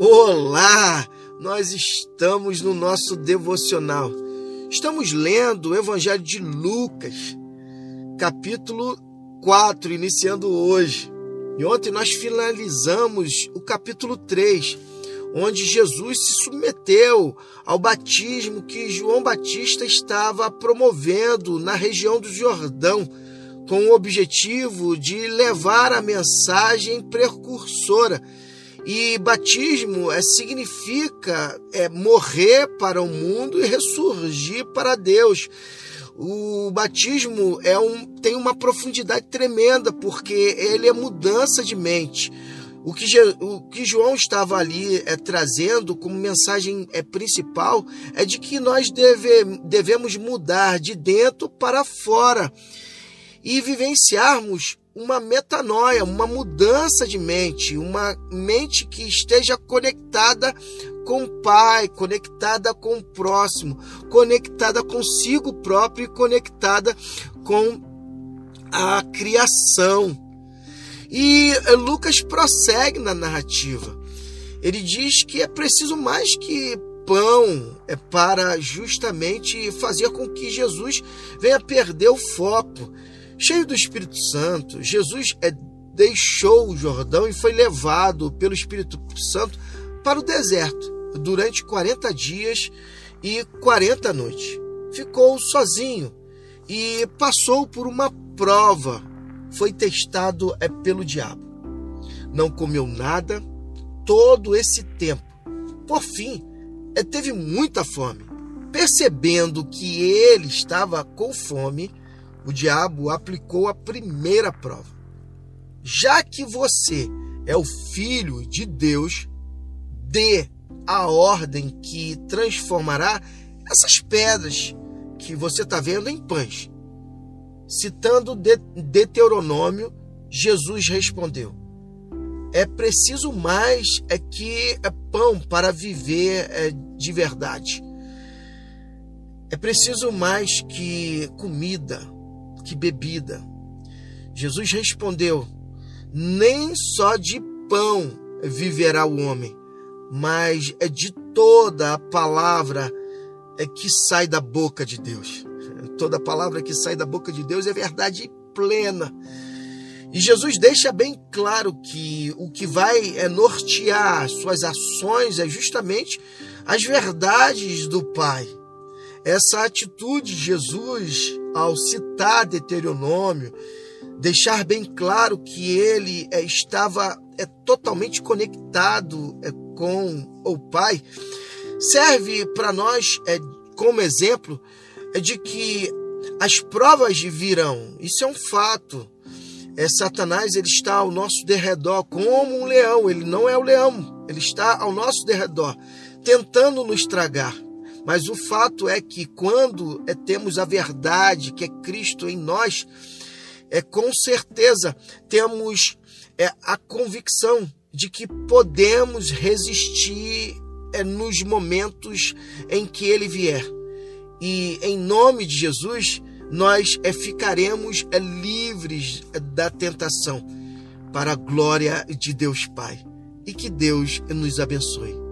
Olá! Nós estamos no nosso devocional. Estamos lendo o Evangelho de Lucas, capítulo 4, iniciando hoje. E ontem nós finalizamos o capítulo 3, onde Jesus se submeteu ao batismo que João Batista estava promovendo na região do Jordão, com o objetivo de levar a mensagem precursora e batismo é, significa é, morrer para o mundo e ressurgir para Deus. O batismo é um, tem uma profundidade tremenda, porque ele é mudança de mente. O que, o que João estava ali é, trazendo como mensagem é, principal é de que nós deve, devemos mudar de dentro para fora e vivenciarmos uma metanoia, uma mudança de mente, uma mente que esteja conectada com o Pai, conectada com o próximo, conectada consigo próprio e conectada com a criação. E Lucas prossegue na narrativa. Ele diz que é preciso mais que pão é para justamente fazer com que Jesus venha perder o foco Cheio do Espírito Santo, Jesus é, deixou o Jordão e foi levado pelo Espírito Santo para o deserto durante 40 dias e 40 noites. Ficou sozinho e passou por uma prova. Foi testado é, pelo diabo. Não comeu nada todo esse tempo. Por fim, é, teve muita fome. Percebendo que ele estava com fome, o diabo aplicou a primeira prova. Já que você é o filho de Deus, dê a ordem que transformará essas pedras que você está vendo em pães. Citando Deuteronômio, Jesus respondeu: É preciso mais é que é pão para viver é, de verdade. É preciso mais que comida que bebida. Jesus respondeu: Nem só de pão viverá o homem, mas é de toda a palavra é que sai da boca de Deus. Toda palavra que sai da boca de Deus é verdade plena. E Jesus deixa bem claro que o que vai é nortear suas ações é justamente as verdades do Pai. Essa atitude de Jesus ao citar Deuteronômio, deixar bem claro que ele é, estava é, totalmente conectado é, com o Pai, serve para nós é, como exemplo é, de que as provas virão. Isso é um fato. É, Satanás ele está ao nosso derredor como um leão. Ele não é o leão, ele está ao nosso derredor, tentando nos tragar. Mas o fato é que quando é, temos a verdade, que é Cristo em nós, é com certeza temos é, a convicção de que podemos resistir é, nos momentos em que ele vier. E em nome de Jesus, nós é, ficaremos é, livres é, da tentação para a glória de Deus Pai. E que Deus nos abençoe.